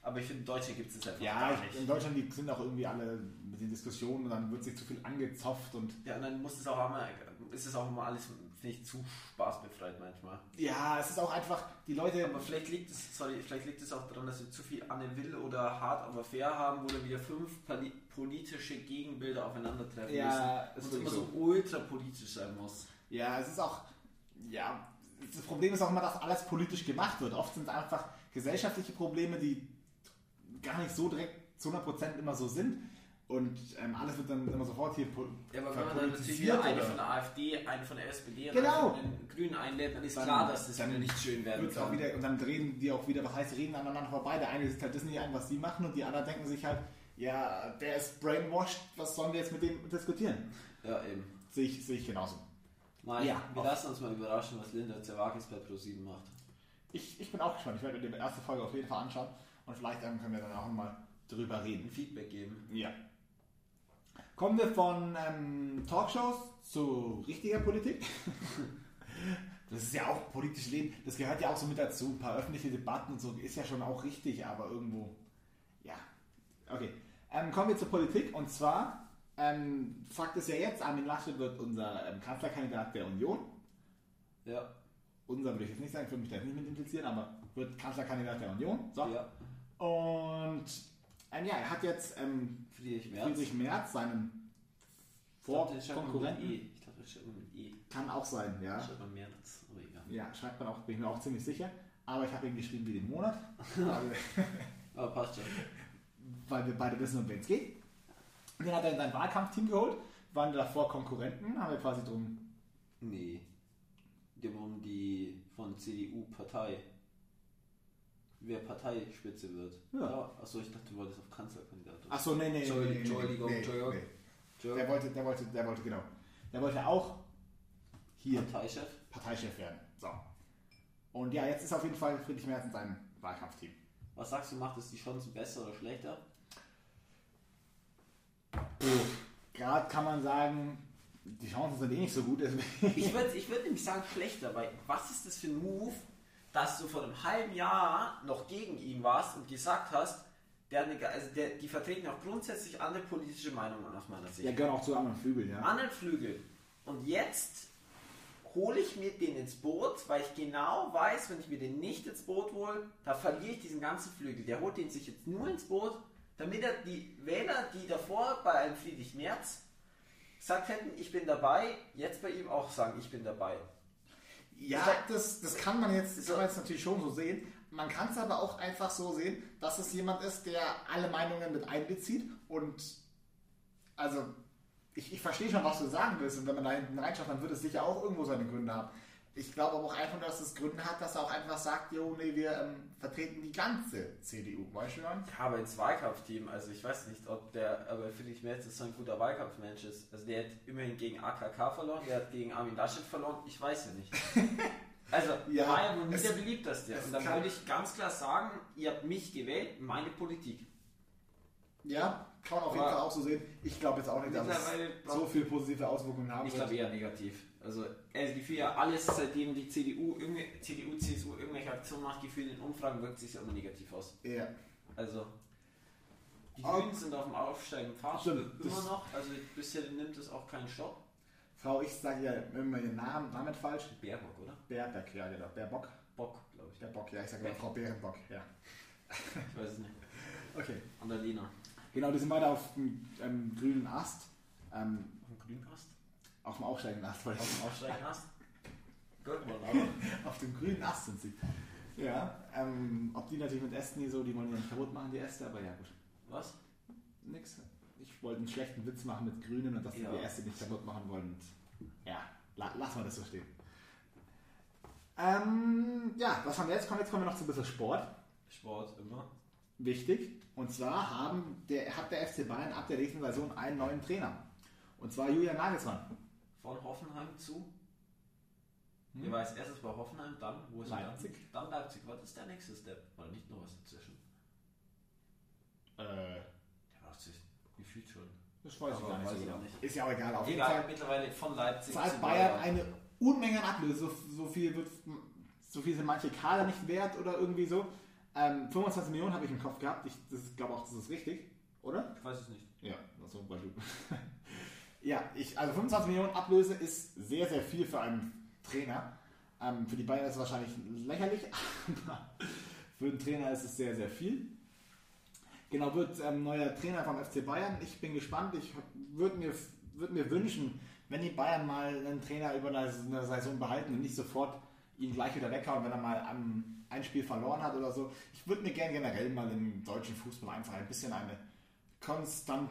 aber ich finde in Deutschland gibt es das einfach Ja, gar ich, nicht. in Deutschland die sind auch irgendwie alle mit den Diskussionen und dann wird sich zu viel angezopft und Ja, und dann muss es auch immer, ist es auch immer alles, finde ich, zu spaßbefreit manchmal. ja, es ist auch einfach, die Leute, Aber vielleicht liegt es, sorry, vielleicht liegt es auch daran, dass wir zu viel Anne Will oder Hart aber fair haben, wo dann wieder fünf poli- politische Gegenbilder aufeinandertreffen Ja, müssen. ist Und es immer so ultra politisch sein muss. Ja, es ist auch, ja, das Problem ist auch immer, dass alles politisch gemacht wird. Oft sind es einfach gesellschaftliche Probleme, die gar nicht so direkt zu 100% immer so sind. Und ähm, alles wird dann immer sofort hier Ja, aber wenn man dann natürlich eine von der AfD, eine von der SPD und Genau. eine von den Grünen einlädt, dann ist Dann- klar, dass das dann nicht schön werden wird's auch kann. wieder, und dann reden die auch wieder, was heißt reden aneinander vorbei. Der eine sieht halt das nicht ein, was sie machen und die anderen denken sich halt, ja, der ist brainwashed, was sollen wir jetzt mit dem diskutieren? Ja, eben. Sehe ich, sehe ich genauso. Mal, Ja. wir lassen uns mal überraschen, was Linda Zerwakis bei Pro7 macht. Ich, ich bin auch gespannt. Ich werde mir die erste Folge auf jeden Fall anschauen und vielleicht können wir dann auch mal drüber reden. Feedback geben. Ja. Kommen wir von ähm, Talkshows zu richtiger Politik. [LAUGHS] Das ist ja auch politisches Leben, das gehört ja auch so mit dazu. Ein paar öffentliche Debatten und so ist ja schon auch richtig, aber irgendwo, ja. Okay. Ähm, kommen wir zur Politik und zwar, ähm, Fakt ist ja jetzt, Armin Laschet wird unser ähm, Kanzlerkandidat der Union. Ja. Unser würde ich jetzt nicht sagen, ich würde mich da jetzt nicht mit implizieren, aber wird Kanzlerkandidat der Union. So. ja. Und ähm, ja, er hat jetzt ähm, Friedrich Merz. Friedrich Merz, seinen Vorkonkurrenten. E. Ich glaube, das schreibt man mit E. Kann auch sein, ja. Schreibt man Merz. Aber egal. Ja, schreibt man auch, bin ich mir auch ziemlich sicher. Aber ich habe ihn geschrieben wie den Monat, [LAUGHS] Aber passt schon. weil wir beide wissen, um wen es geht. Den hat er in sein Wahlkampfteam geholt, waren davor Konkurrenten, haben wir quasi drum. Nee. Die um die von CDU-Partei. Wer Parteispitze wird. Ja. Achso, ich dachte, du wolltest auf Kanzlerkandidat. Achso, nee, nee, nee, nee, nee, Entschuldigung, nee, Entschuldigung. nee. Joe, Der wollte, der wollte, der wollte, genau. Der wollte auch hier Parteichef. Parteichef werden. So. Und ja, jetzt ist auf jeden Fall Friedrich Merz in seinem Wahlkampfteam. Was sagst du, macht es die Chancen besser oder schlechter? Gerade kann man sagen, die Chancen sind eh nicht so gut. deswegen- Ich würde [LAUGHS] ich würd nämlich sagen schlechter, weil was ist das für ein Move, dass du vor einem halben Jahr noch gegen ihn warst und gesagt hast, der, also der, die vertreten auch grundsätzlich andere politische Meinungen aus meiner Sicht. Ja, gehören auch zu anderen Flügeln, ja. anderen Flügel. Und jetzt hole ich mir den ins Boot, weil ich genau weiß, wenn ich mir den nicht ins Boot hole, da verliere ich diesen ganzen Flügel. Der holt den sich jetzt nur ins Boot, damit er die Wähler, die davor bei einem Friedrich Merz gesagt hätten, ich bin dabei, jetzt bei ihm auch sagen, ich bin dabei. Ja, das, das kann man jetzt, das kann man jetzt natürlich schon so sehen. Man kann es aber auch einfach so sehen, dass es jemand ist, der alle Meinungen mit einbezieht und also ich, ich verstehe schon, was du sagen willst und wenn man da hinten reinschaut, dann wird es sicher auch irgendwo seine Gründe haben. Ich glaube aber auch einfach, dass es Gründe hat, dass er auch einfach sagt, jo, nee, wir ähm, vertreten die ganze CDU, weißt du dann? Ja, aber ins Wahlkampfteam, also ich weiß nicht, ob der, aber Friedrich Merz ist so ein guter Wahlkampfmensch ist. Also der hat immerhin gegen AKK verloren, der hat gegen Armin Laschet verloren, ich weiß ja nicht. [LAUGHS] Also, Ja, war ja wohl nie der beliebteste. es Und dann kann- würde ich ganz klar sagen, ihr habt mich gewählt, meine Politik. Ja, kann man auf jeden Fall auch so sehen. Ich glaube jetzt auch nicht, dass es so viele positive Auswirkungen haben Ich glaube eher negativ. Also, also gefühlt ja alles, seitdem die CDU, CDU, CSU irgendwelche Aktionen macht, gefühlt in Umfragen wirkt sich ja immer negativ aus. Ja. Also, die Grünen sind auf dem aufsteigenden Pfad, Stimmt, immer noch. Also bisher nimmt es auch keinen Stopp. Frau, ich sage ja immer ihren Namen, Namen falsch. Baerbock, oder? Bärbeck, ja genau. Bärbock. Bock, glaube ich. Bärbock, ja, ich sage immer Frau Bärenbock, ja. Ich weiß es nicht. Okay. Annalena. Genau, die sind beide auf dem ähm, grünen Ast. Ähm, Auf dem Grünast? auf dem aufsteigenden Ast, Auf dem Aufsteigen hast? Dortmund, [LAUGHS] aber. Auf dem grünen Ast sind sie. Ja, ähm, ob die natürlich mit Ästen hier so, die wollen ja nicht kaputt machen, die Äste, aber ja gut. Was? Nix. Ich wollte einen schlechten Witz machen mit Grünen und dass die Ja. die Äste nicht kaputt machen wollen. Ja, la lass mal das so stehen. Ähm, ja, was haben wir jetzt? Komm, jetzt kommen wir noch zu ein bisschen Sport. Sport immer. Wichtig. Und zwar haben der, hat der FC Bayern ab der nächsten Saison einen neuen Trainer. Und zwar Julian Nagelsmann. Von Hoffenheim zu. Hm? Ihr weiß, erstes war Hoffenheim, dann wo ist Leipzig. Dann? dann Leipzig. Was ist der nächste Step? Oder nicht noch was dazwischen? Äh, Der macht sich gefühlt schon. das weiß ich Aber gar nicht weiß so ich genau. nicht. Ist ja auch egal. Auf jeden Egal, Fall mittlerweile von Leipzig zahlt zu Bayern eine Unmenge an Ablöse. So, so, viel wird, so viel sind manche Kader nicht wert oder irgendwie so. Ähm, 25 Millionen habe ich im Kopf gehabt. Ich das glaube auch, das ist richtig, oder? Ich weiß es nicht. Ja, so, weil du. [LAUGHS] ja, ich, also 25 Millionen Ablöse ist sehr, sehr viel für einen Trainer. Ähm, für die Bayern ist es wahrscheinlich lächerlich, [LAUGHS] aber für einen Trainer ist es sehr, sehr viel. Genau, wird ähm, neuer Trainer vom FC Bayern. Ich bin gespannt. Ich würde mir, würd mir wünschen, wenn die Bayern mal einen Trainer über eine, eine Saison behalten und nicht sofort ihn gleich wieder weghauen, wenn er mal am, ein Spiel verloren hat oder so. Ich würde mir gerne generell mal im deutschen Fußball einfach ein bisschen eine konstant,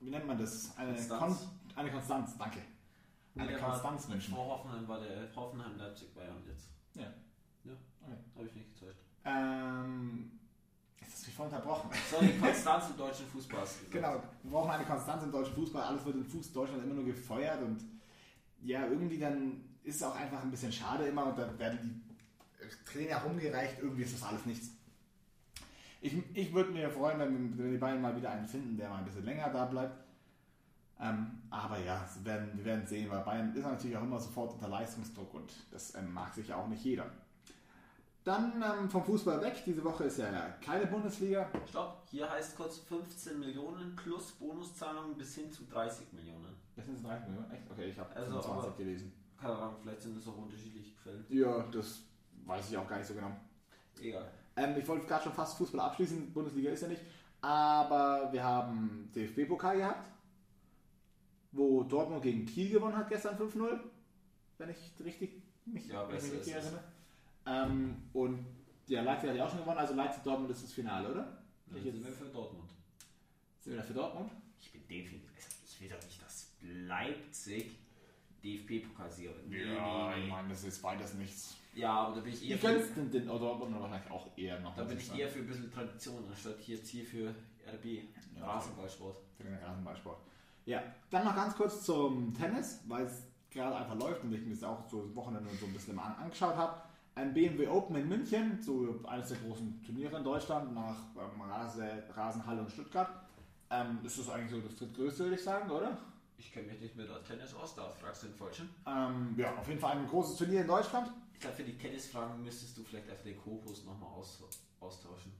wie nennt man das? Eine Konstanz. Kon, eine Konstanz, danke. Eine Konstanz wünschen. Vor Hoffenheim war der Hoffenheim Leipzig Bayern jetzt. Ja. Ja. Okay. Habe ich nicht getäuscht. Ähm, jetzt ist mich voll unterbrochen. Sorry, [LAUGHS] Konstanz im deutschen Fußball. hast du. Genau, wir brauchen eine Konstanz im deutschen Fußball. Alles wird im Fuß Deutschland immer nur gefeuert und ja, irgendwie dann ist es auch einfach ein bisschen schade immer und da werden die Trainer rumgereicht. Irgendwie ist das alles nichts. Ich, ich würde mir freuen, wenn, wenn die Bayern mal wieder einen finden, der mal ein bisschen länger da bleibt. Ähm, aber ja, wir werden, wir werden sehen, weil Bayern ist natürlich auch immer sofort unter Leistungsdruck und das ähm, mag sich ja auch nicht jeder. Dann ähm, vom Fußball weg. Diese Woche ist ja keine Bundesliga. Stopp, hier heißt kurz 15 Millionen plus Bonuszahlungen bis hin zu 30 Millionen. Das sind 30 Millionen, echt? Okay, ich habe Also, 25 aber- gelesen. Keine Ahnung, vielleicht sind es auch unterschiedliche Quellen. Ja, das weiß ich auch gar nicht so genau. Egal. Ähm, ich wollte gerade schon fast Fußball abschließen, Bundesliga ist ja nicht. Aber wir haben DFB-Pokal gehabt, wo Dortmund gegen Kiel gewonnen hat gestern 5-0, wenn ich richtig mich, Ja, wenn ich mich richtig erinnere. Ähm, und ja, Leipzig hat ja auch schon gewonnen, also Leipzig-Dortmund ist das Finale, oder? Ich sind wir für Dortmund. sind wir da für Dortmund? Ich bin definitiv. Also ich will doch nicht, dass Leipzig DFB-Pokalsieger wird. Nee, nee, nee. meine, das ist beides nichts. Ja, aber da bin ich eher Ich könnte den, den Dortmund wahrscheinlich auch eher noch. Da bin ich eher für ein bisschen Tradition, anstatt hier jetzt hier für RB Ja, Rasenballsport. Für den Rasenballsport. Ja, dann noch ganz kurz zum Tennis, weil es gerade einfach läuft und ich mir das auch so das Wochenende so ein bisschen mal an, angeschaut habe. Ein BMW Open in München, so eines der großen Turniere in Deutschland, nach ähm, Rase, Rasenhalle und Stuttgart. Ähm, ist das eigentlich so das drittgrößte, würde ich sagen, oder? Ich kenne mich nicht mit der Tennis aus, da fragst du den Falschen. Ähm, ja, auf jeden Fall ein großes Turnier in Deutschland. Ich glaube, für die Tennisfragen müsstest du vielleicht einfach den Co-Host nochmal aus, austauschen.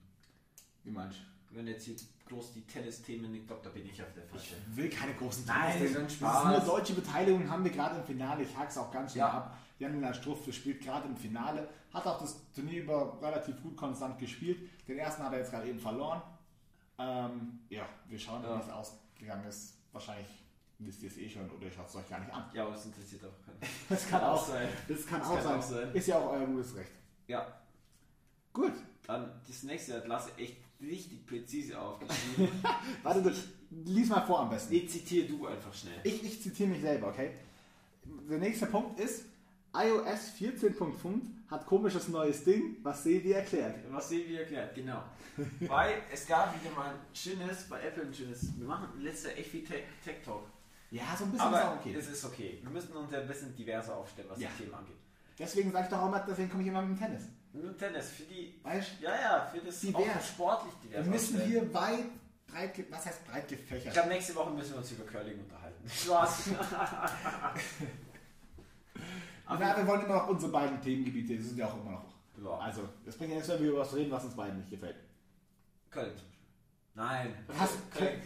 Wie meinst Wenn jetzt hier groß die Tennis-Themen, ich glaube, da bin ich auf der Falsche. Ich will keine großen Nein, Tennis- das ist Spaß. nur deutsche Beteiligung, haben wir gerade im Finale. Ich hake es auch ganz schnell Ja. ab. Jan Struff spielt gerade im Finale, hat auch das Turnier über relativ gut konstant gespielt. Den ersten hat er jetzt gerade eben verloren. Ähm, ja, wir schauen, Ja. wie es ausgegangen ist. Wahrscheinlich wisst ihr es eh schon oder schaut es euch gar nicht an. Ja, aber es interessiert auch keinen. [LAUGHS] Das kann auch sein. Das kann, auch, sein. sein. Ist ja auch euer gutes Recht. Ja, Gut. dann das nächste hat Lasse echt richtig präzise aufgeschrieben. [LAUGHS] Warte, du, lies mal vor am besten. nee, zitiere du einfach schnell. Ich, ich zitiere mich selber, okay? Der nächste Punkt ist, iOS 14.5 hat komisches neues Ding, was Sevi erklärt. Was Sevi erklärt, genau. Weil es gab wieder mal ein schönes, bei Apple ein schönes, wir machen letztes Jahr echt viel Tech Tech Talk. Ja, so ein bisschen ist Aber auch okay. es ist okay. Wir müssen uns ja ein bisschen diverser aufstellen, was Ja. das Thema angeht. Deswegen sage ich doch auch mal, deswegen komme ich immer mit dem Tennis. Nur Tennis, für die, Weißt ja, ja, für das Divers. auch sportlich divers. wir müssen aufstellen. hier weit, breit, was heißt breit Ich gefächert? glaube, nächste Woche müssen wir uns über Curling unterhalten. [LAUGHS] Spaß. [LAUGHS] Aber wir wollen immer noch unsere beiden Themengebiete, die sind ja auch immer noch. Ja. Also, das bringt ja nichts, wenn wir über was reden, was uns beiden nicht gefällt. Beispiel. Nein. Hast, Köln.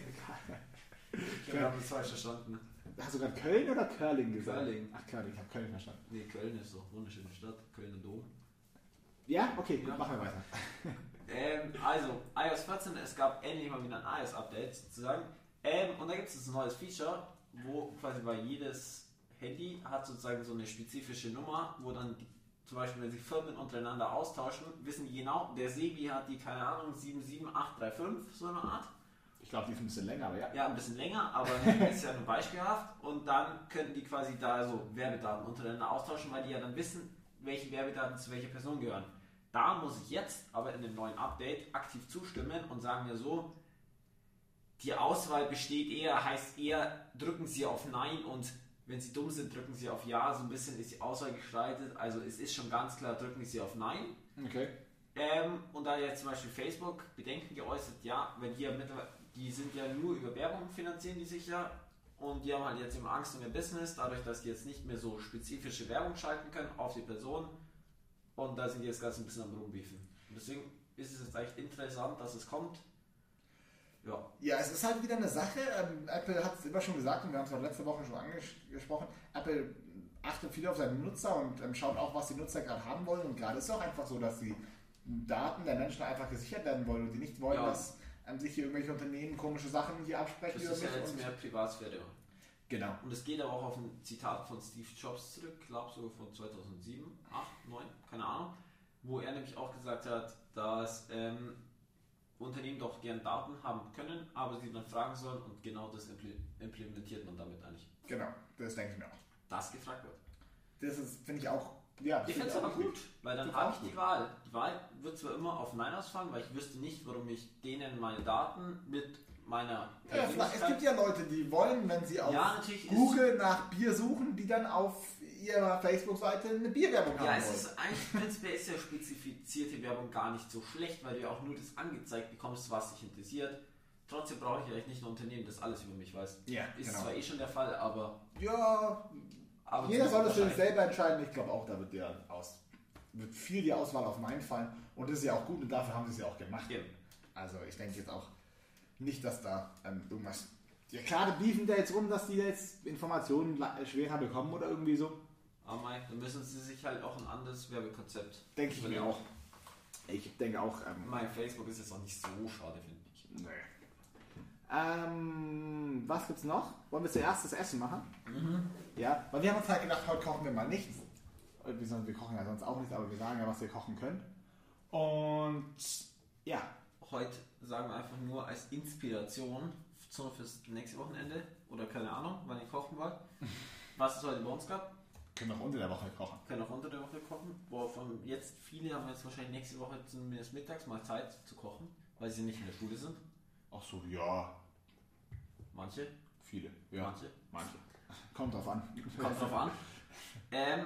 Ich habe das falsch verstanden. hast du gerade Köln oder Curling gesagt? Curling. Ach, Curling, ich habe Köln verstanden. Nee, Köln ist doch eine wunderschöne Stadt. Köln und Dom. Ja, okay, gut, Ja. machen wir weiter. Ähm, also, iOS 14, es gab endlich mal wieder ein iOS-Update sozusagen. Ähm, und da gibt es ein neues Feature, wo quasi bei jedes Handy hat sozusagen so eine spezifische Nummer, wo dann die, zum Beispiel, wenn sich Firmen untereinander austauschen, wissen die genau, der Sebi hat die, keine Ahnung, 77835, so eine Art. Ich glaube, die ist ein bisschen länger, aber ja. Ja, ein bisschen länger, aber ist ja nur beispielhaft. Und dann könnten die quasi da so Werbedaten untereinander austauschen, weil die ja dann wissen, welche Werbedaten zu welcher Person gehören. Da muss ich jetzt aber in dem neuen Update aktiv zustimmen und sagen mir so, die Auswahl besteht eher, heißt eher, drücken Sie auf Nein und wenn Sie dumm sind, drücken Sie auf Ja. So ein bisschen ist die Auswahl gestaltet. Also es ist schon ganz klar, drücken Sie auf Nein. Okay. Ähm, und da jetzt zum Beispiel Facebook Bedenken geäußert, ja, wenn ja mittlerweile, die sind ja nur über Werbung finanzieren die sich ja und die haben halt jetzt immer Angst um ihr Business, dadurch, dass die jetzt nicht mehr so spezifische Werbung schalten können auf die Person und da sind die jetzt ganz ein bisschen am Rumbiefen. Und deswegen ist es jetzt echt interessant, dass es kommt. Ja. Ja, es ist halt wieder eine Sache. Ähm, Apple hat es immer schon gesagt und wir haben es auch letzte Woche schon angesprochen. Apple achtet viel auf seine Nutzer und ähm, schaut auch, was die Nutzer gerade haben wollen. Und gerade ist es auch einfach so, dass die Daten der Menschen einfach gesichert werden wollen und die nicht wollen, Ja. dass ähm, sich hier irgendwelche Unternehmen komische Sachen hier absprechen Das ist ja jetzt mehr Privatsphäre. Genau. Und es geht aber auch auf ein Zitat von Steve Jobs zurück, glaube sogar von 2007, 8, 9, keine Ahnung, wo er nämlich auch gesagt hat, dass ähm, Unternehmen doch gern Daten haben können, aber sie dann fragen sollen und genau das impl- implementiert man damit eigentlich. Genau, das denke ich mir auch. Das gefragt wird. Das finde ich auch, ja. Ich finde es aber gut, weil dann habe ich gut. die Wahl. Die Wahl wird zwar immer auf Nein ausfallen, weil ich wüsste nicht, warum ich denen meine Daten mit meiner Ja, vielleicht- es gibt ja Leute, die wollen, wenn sie auf Ja, Google nach Bier suchen, die dann auf ihrer Facebook-Seite eine Bierwerbung haben Ja, es wollen. ist eigentlich prinzipiell ist ja spezifizierte Werbung gar nicht so schlecht, weil du ja auch nur das angezeigt bekommst, was dich interessiert. Trotzdem brauche ich eigentlich nicht ein Unternehmen, das alles über mich weiß. Ja, Ist genau. zwar eh schon der Fall, aber. Ja, aber jeder soll das für sich selber entscheiden. Ich glaube auch, da wird, der aus, wird viel die Auswahl auf Nein fallen. Und das ist ja auch gut und dafür haben sie es ja auch gemacht. Eben. Also ich denke jetzt auch nicht, dass da ähm, irgendwas... Ja, klar, die beefen da jetzt rum, dass die jetzt Informationen schwerer bekommen oder irgendwie so. Aber Mike, dann müssen sie sich halt auch ein anderes Werbekonzept. Denke ich mir auch. Ich denke auch... Ähm, Mein Facebook ist jetzt auch nicht so schade, finde ich. Nee. Ähm, was gibt's noch? Wollen wir zuerst das Essen machen? Ja, weil wir haben uns halt gedacht, heute kochen wir mal nichts. Äh, Wir, sonst- wir kochen ja sonst auch nichts, aber wir sagen ja, was wir kochen können. Und ja, Heute sagen wir einfach nur als Inspiration so fürs nächste Wochenende oder keine Ahnung, wann ihr kochen wollt. [LAUGHS] Was es heute bei uns gab. können auch unter der Woche kochen. können auch unter der Woche kochen. Wovon jetzt viele haben jetzt wahrscheinlich nächste Woche zumindest mittags mal Zeit zu kochen, weil sie nicht in der Schule sind. Ach so, ja, Manche, viele. Ja, manche. manche. Kommt drauf an. Kommt drauf an. Ähm,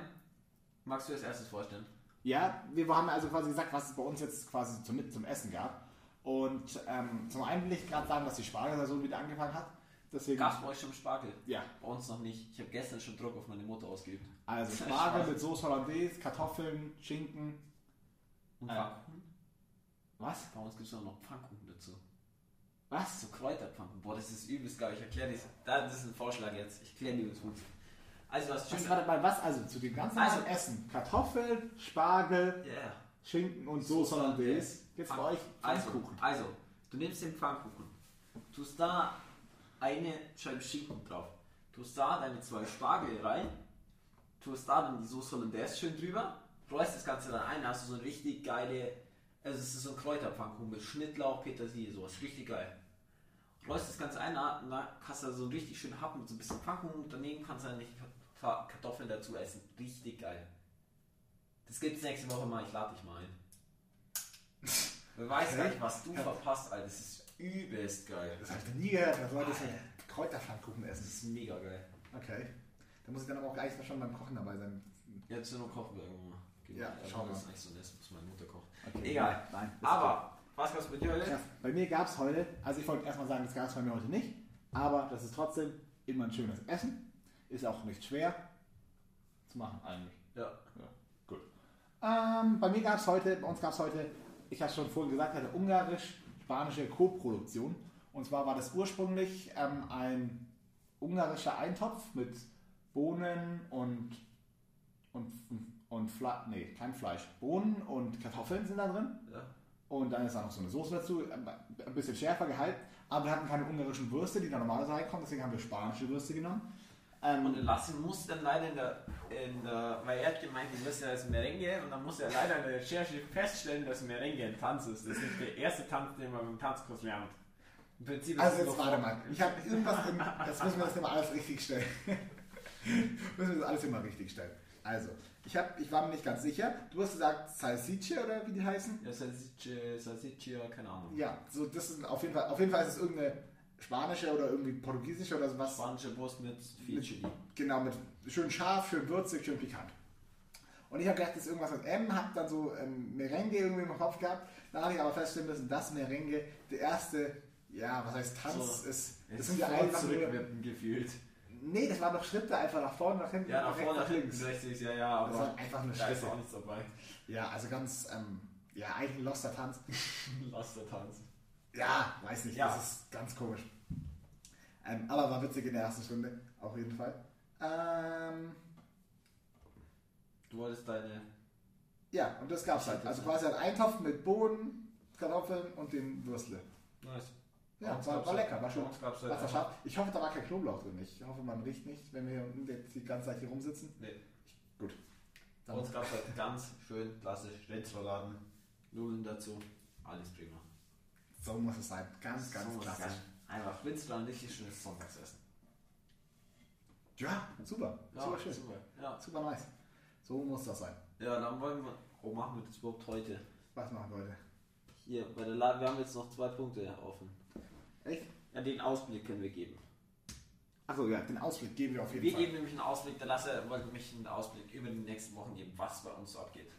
magst du als erstes vorstellen? Ja, wir haben also quasi gesagt, was es bei uns jetzt quasi zum, zum Essen gab. Und ähm, zum einen will ich gerade sagen, dass die Spargelsaison wieder angefangen hat. Deswegen, Gab es bei euch schon Spargel? ja, Bei uns noch nicht. Ich habe gestern schon Druck auf meine Mutter ausgeübt. also [LAUGHS] Spargel mit Soße Hollandaise, Kartoffeln, Schinken. Und Äh. Pfannkuchen? Was? Bei uns gibt es noch Pfannkuchen dazu. Was? So Kräuterpfannkuchen. Boah, das ist übelst geil. Ich erkläre das. Das ist ein Vorschlag jetzt. Ich kläre dir das gut. Also was schön. war dabei? Was? Also zu dem ganzen Also- Essen. Kartoffeln, Spargel, Yeah. Schinken und Soße Hollandaise. Gibt's bei euch Also, Pfannkuchen? also, du nimmst den Pfannkuchen, tust da eine Scheibe Schinken drauf, tust da deine zwei Spargel rein, tust da dann die Soße Hollandaise schön drüber, rollst das Ganze dann ein, hast du so eine richtig geile, also es ist so ein Kräuterpfannkuchen mit Schnittlauch, Petersilie, sowas, richtig geil. Rollst das Ganze ein, dann dann hast du so einen richtig schönen Happen mit so ein bisschen Pfannkuchen und daneben kannst du dann Ka- Kartoffeln dazu essen. Richtig geil. Das gibt's nächste Woche mal, ich lade dich mal ein. Wer weiß gar nicht, was du verpasst, Alter. Das ist übelst geil. Das habe ich noch nie gehört, dass Leute Alter. Kräuterpfannkuchen Das essen. ist mega geil. Okay. Da muss ich dann aber auch gleich schon beim Kochen dabei sein. Jetzt nur kochen wir irgendwann mal. Ja, schauen wir Das ist nicht so nett, muss meine Mutter kochen. Okay. Egal. Nein. das Aber, was gab's bei dir heute? krass. Bei mir gab es heute, also ich wollte erstmal sagen, das gab es bei mir heute nicht, aber das ist trotzdem immer ein schönes Essen. Ist auch nicht schwer zu machen eigentlich. Ja. Gut. Ähm, bei mir gab es heute, bei uns gab es heute, ich habe schon vorhin gesagt, eine ungarisch-spanische Co-Produktion. Und zwar war das ursprünglich ähm, ein ungarischer Eintopf mit Bohnen und und, und Fle nee, kein Fleisch. Bohnen und Kartoffeln sind da drin. ja. Und dann ist da noch so eine Soße dazu, ein bisschen schärfer gehalten. Aber wir hatten keine ungarischen Würste, die da normalerweise reinkommen, deswegen haben wir spanische Würste genommen. Ähm, Und Lassin muss dann leider in der, in der, weil er hat gemeint, du wirst ja als Merengue und dann muss er leider in der Recherche feststellen, dass Merengue ein Tanz ist. Das ist nicht der erste Tanz, den man beim Tanzkurs lernt. Im Prinzip ist also jetzt warte mal. Ich habe irgendwas, im, jetzt müssen wir das immer alles richtig stellen. [LAUGHS] müssen wir das alles immer richtig stellen. Also, ich, hab, ich war mir nicht ganz sicher. Du hast gesagt Salsicce oder wie die heißen? Ja, Salsiccia, Salsiccia, keine Ahnung. Ja, so das ist auf jeden Fall, auf jeden Fall ist es irgendeine spanische oder irgendwie portugiesische oder sowas. Spanische Wurst mit viel Mit- Chili. Genau, mit schön scharf, schön würzig, schön pikant. Und ich habe gedacht, das ist irgendwas mit M, habe dann so ähm, Merengue irgendwie im Kopf gehabt. Dann habe ich aber feststellen müssen, dass Merengue der erste, ja, was heißt Tanz So, ist. Das sind ja einfach nur, gefühlt. Nee, das waren doch Schritte einfach nach vorne, nach hinten, Ja, nach vorne, nach links. rechts, ja, ja, Das aber waren einfach nur da ist Schritte. auch nichts dabei. Ja, also ganz, ähm, ja, eigentlich ein loster Tanz. [LAUGHS] Lass der Tanz. Ja, weiß nicht, Ja. das ist ganz komisch. Ähm, aber war witzig in der ersten Stunde, auf jeden Fall. Ähm, Du wolltest deine. ja, und das gab's halt. Also quasi ein Eintopf mit Bohnen, Kartoffeln und den Würstle. Nice. Ja, Bei war, war lecker, war bei schon. uns gab's halt Was. Ich hoffe, da war kein Knoblauch drin. Ich hoffe, man riecht nicht, wenn wir hier unten jetzt die ganze Zeit hier rumsitzen. Nee. Gut. Bei Dann, uns gab es halt ganz schön klassisch Rätzrouladen, Nudeln dazu, alles prima. so muss es sein. Ganz, ganz So klassisch. Einfach Rätzrouladen, richtig schönes Sonntagsessen. Ja, super. super schön. Super. Ja. Super nice. So muss das sein. ja, dann wollen wir. Wo machen wir das überhaupt heute? Was machen Leute? Hier, bei der Lade, wir haben jetzt noch zwei Punkte offen. Echt? Ja, den Ausblick können wir geben. Achso, ja, den Ausblick geben wir auf jeden Wir Fall. geben nämlich einen Ausblick, der Lasse wollte mich einen Ausblick über die nächsten Wochen geben, was bei uns so abgeht.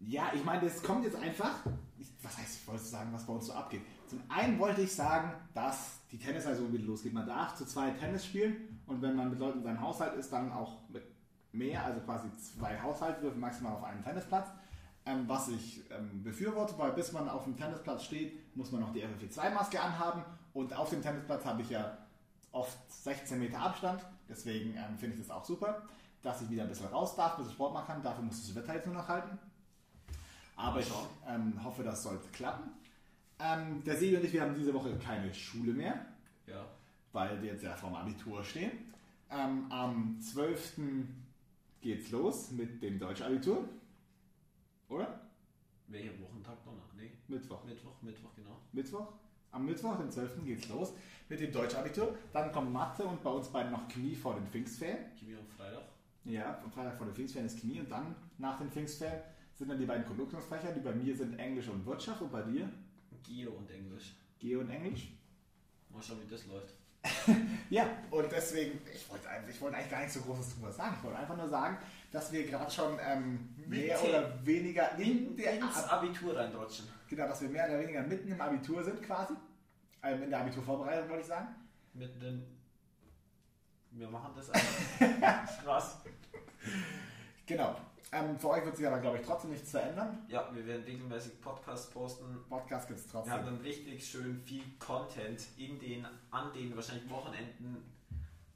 Ja, ich meine, es kommt jetzt einfach. Ich, was heißt, ich wollte sagen, was bei uns so abgeht. Zum einen wollte ich sagen, dass die Tennissaison wieder losgeht. Man darf zu zweit Tennis spielen und wenn man mit Leuten in seinem Haushalt ist, dann auch mit mehr, also quasi zwei Haushalte dürfen maximal auf einem Tennisplatz. Ähm, was ich ähm, befürworte, weil bis man auf dem Tennisplatz steht, muss man noch die FFP2-Maske anhaben und auf dem Tennisplatz habe ich ja oft 16 Meter Abstand. Deswegen ähm, finde ich das auch super, dass ich wieder ein bisschen raus darf, ein bisschen Sport machen kann. Dafür muss das Wetter jetzt nur noch halten. Aber ich ähm, hoffe, das sollte klappen. Ähm, der Sebi und ich, wir haben diese Woche keine Schule mehr, Ja. weil wir jetzt ja vorm Abitur stehen. Ähm, am 12. geht's los mit dem Deutschabitur. Oder? Welcher Wochentag noch? Nee. Mittwoch. Mittwoch, Mittwoch, genau. Mittwoch? Am Mittwoch, den 12. geht's los mit dem Deutschabitur. Dann kommt Mathe und bei uns beiden noch Chemie vor den Pfingstferien. Chemie am Freitag. Ja, am Freitag vor den Pfingstferien ist Chemie und dann nach den Pfingstferien sind dann die beiden Konjunktionsfächer, die bei mir sind Englisch und Wirtschaft und bei dir Geo und Englisch. Geo und Englisch. Mal schauen, wie das läuft. [LAUGHS] Ja, und deswegen, ich wollte, eigentlich- ich wollte eigentlich gar nicht so großes drüber sagen. Ich wollte einfach nur sagen, dass wir gerade schon ähm, mehr Mitte. oder weniger in der ins Ab Abitur reinrutschen. genau, dass wir mehr oder weniger mitten im Abitur sind quasi. Ähm, in der Abiturvorbereitung wollte ich sagen. Mit den. Wir machen das einfach. [LAUGHS] Was? Genau. Ähm, für euch wird sich aber, glaube ich, trotzdem nichts verändern. Ja, wir werden regelmäßig Podcasts posten. Podcast gibt es Wir haben trotzdem. dann richtig schön viel Content in den, an den wahrscheinlich Wochenenden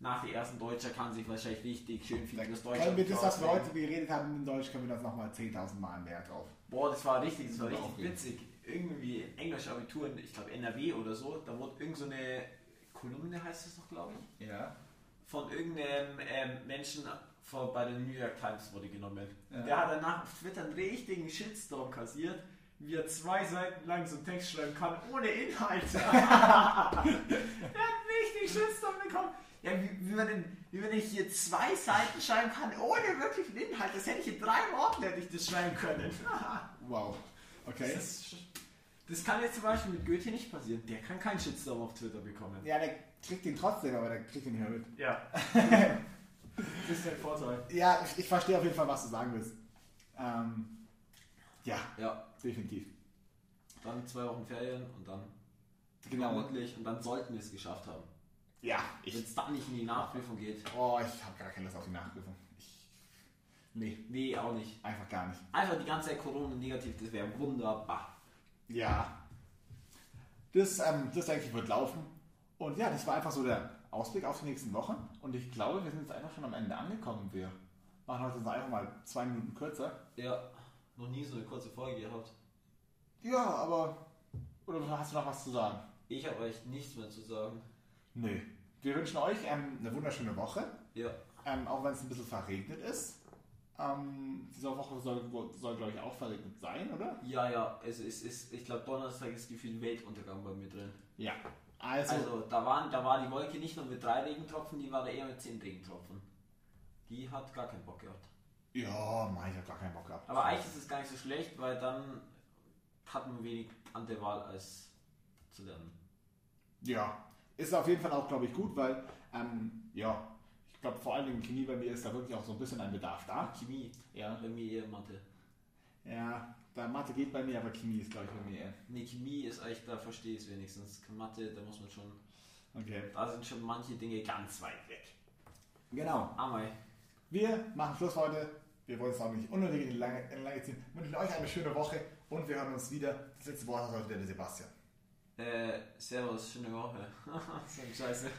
nach der ersten Deutscher kann sich wahrscheinlich richtig schön viel über das können wir Deutsche das, was wir heute geredet haben in Deutsch, können wir das nochmal 10.000 Mal mehr drauf. Boah, das war richtig, das war richtig aufregen. witzig. Irgendwie Englisch Abitur in, ich glaube NRW oder so, da wurde irgend so eine Kolumne heißt das noch, glaube ich, Ja. von irgendeinem ähm, Menschen von, bei der New York Times wurde genommen. Ja. Der hat danach auf Twitter einen richtigen Shitstorm kassiert, wie er zwei Seiten lang so einen Text schreiben kann, ohne Inhalt. [LAUGHS] er hat richtig Shitstorm bekommen. Ja, wie, wie, man denn, wie wenn ich hier zwei Seiten schreiben kann, ohne wirklichen Inhalt. Das hätte ich in drei Worten hätte ich das schreiben können. [LAUGHS] Wow. Okay. Das, ist, das kann jetzt zum Beispiel mit Goethe nicht passieren. Der kann keinen Shitstorm auf Twitter bekommen. Ja, der kriegt ihn trotzdem, aber der kriegt ihn nicht mehr mit. Ja. [LAUGHS] das ist der Vorteil. Ja, ich, ich verstehe auf jeden Fall, was du sagen willst. Ähm, ja, Ja, definitiv. dann zwei Wochen Ferien und dann Genau. vermutlich und dann sollten wir es geschafft haben. Ja, Wenn ich. es dann nicht in die Nachprüfung geht. Oh, ich habe gar keine Lust auf die Nachprüfung. Ich, nee, Nee, auch nicht. einfach gar nicht. Einfach die ganze Zeit Corona negativ, das wäre wunderbar. Ja. Das, ähm, das denke ich, wird laufen. Und ja, das war einfach so der Ausblick auf die nächsten Wochen. Und ich glaube, wir sind jetzt einfach schon am Ende angekommen. Wir machen heute so einfach mal zwei Minuten kürzer. Ja, noch nie so eine kurze Folge gehabt. Ja, aber. Oder hast du noch was zu sagen? Ich habe euch nichts mehr zu sagen. Nee, wir wünschen euch ähm, eine wunderschöne Woche, Ja. ähm, auch wenn es ein bisschen verregnet ist. Ähm, diese Woche soll, soll glaube ich, auch verregnet sein, oder? Ja, ja, es ist, ist ich glaube, Donnerstag ist gefühlt Weltuntergang bei mir drin. Ja. Also, Also, da, waren, da war die Wolke nicht nur mit drei Regentropfen, die war da eher mit zehn Regentropfen. Die hat gar keinen Bock gehabt. ja, mein, ich habe gar keinen Bock gehabt. Aber eigentlich ist es gar nicht so schlecht, weil dann hat man wenig andere Wahl als zu lernen. Ja, ist auf jeden Fall auch, glaube ich, gut, weil, ähm, ja, ich glaube, vor allem in Chemie bei mir ist da wirklich auch so ein bisschen ein Bedarf da. Chemie, Ja. bei mir eher Mathe. Ja, da Mathe geht bei mir, aber Chemie ist, glaube ich, bei mir eher. Nee, Chemie ist echt, da verstehe ich es wenigstens. Mathe, da muss man schon, Okay. da sind schon manche Dinge ganz weit weg. Genau. Amai. Wir machen Schluss heute. Wir wollen es auch nicht unnötig in die Lange, in die Lange ziehen. Wünschen euch eine schöne Woche und wir hören uns wieder. Das letzte Wort hat heute der Sebastian. Äh, servus, schöne Woche. [LAUGHS] so ein Scheiße.